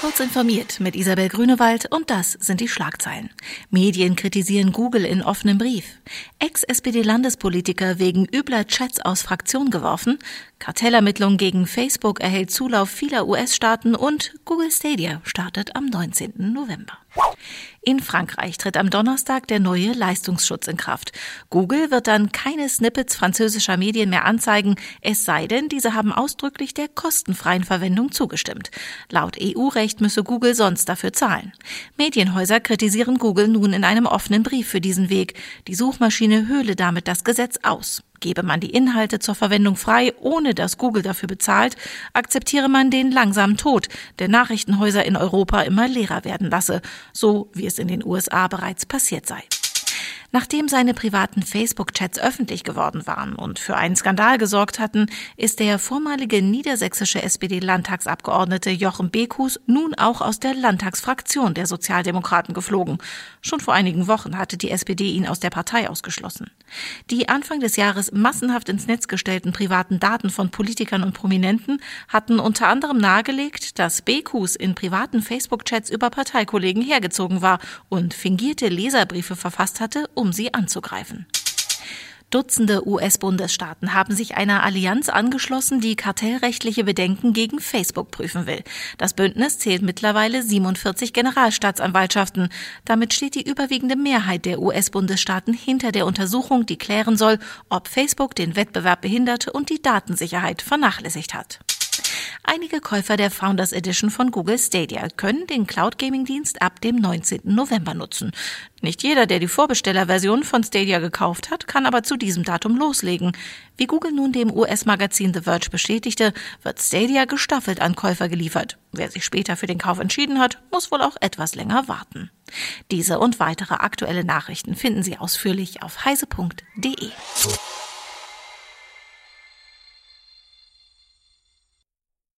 Kurz informiert mit Isabel Grünewald und das sind die Schlagzeilen. Medien kritisieren Google in offenem Brief. Ex-SPD-Landespolitiker wegen übler Chats aus Fraktion geworfen. Kartellermittlung gegen Facebook erhält Zulauf vieler US-Staaten und Google Stadia startet am 19. November. In Frankreich tritt am Donnerstag der neue Leistungsschutz in Kraft. Google wird dann keine Snippets französischer Medien mehr anzeigen, es sei denn, diese haben ausdrücklich der kostenfreien Verwendung zugestimmt. Laut EU-Recht müsse Google sonst dafür zahlen. Medienhäuser kritisieren Google nun in einem offenen Brief für diesen Weg. Die Suchmaschine höhle damit das Gesetz aus. Gebe man die Inhalte zur Verwendung frei, ohne dass Google dafür bezahlt, akzeptiere man den langsamen Tod der Nachrichtenhäuser in Europa immer leerer werden lasse, so wie es in den USA bereits passiert sei. Nachdem seine privaten Facebook-Chats öffentlich geworden waren und für einen Skandal gesorgt hatten, ist der vormalige niedersächsische SPD-Landtagsabgeordnete Jochen Bekus nun auch aus der Landtagsfraktion der Sozialdemokraten geflogen. Schon vor einigen Wochen hatte die SPD ihn aus der Partei ausgeschlossen. Die Anfang des Jahres massenhaft ins Netz gestellten privaten Daten von Politikern und Prominenten hatten unter anderem nahegelegt, dass Bekus in privaten Facebook-Chats über Parteikollegen hergezogen war und fingierte Leserbriefe verfasst hatte, um sie anzugreifen. Dutzende US-Bundesstaaten haben sich einer Allianz angeschlossen, die kartellrechtliche Bedenken gegen Facebook prüfen will. Das Bündnis zählt mittlerweile 47 Generalstaatsanwaltschaften. Damit steht die überwiegende Mehrheit der US-Bundesstaaten hinter der Untersuchung, die klären soll, ob Facebook den Wettbewerb behinderte und die Datensicherheit vernachlässigt hat. Einige Käufer der Founders Edition von Google Stadia können den Cloud Gaming Dienst ab dem 19. November nutzen. Nicht jeder, der die Vorbestellerversion von Stadia gekauft hat, kann aber zu diesem Datum loslegen. Wie Google nun dem US-Magazin The Verge bestätigte, wird Stadia gestaffelt an Käufer geliefert. Wer sich später für den Kauf entschieden hat, muss wohl auch etwas länger warten. Diese und weitere aktuelle Nachrichten finden Sie ausführlich auf heise.de.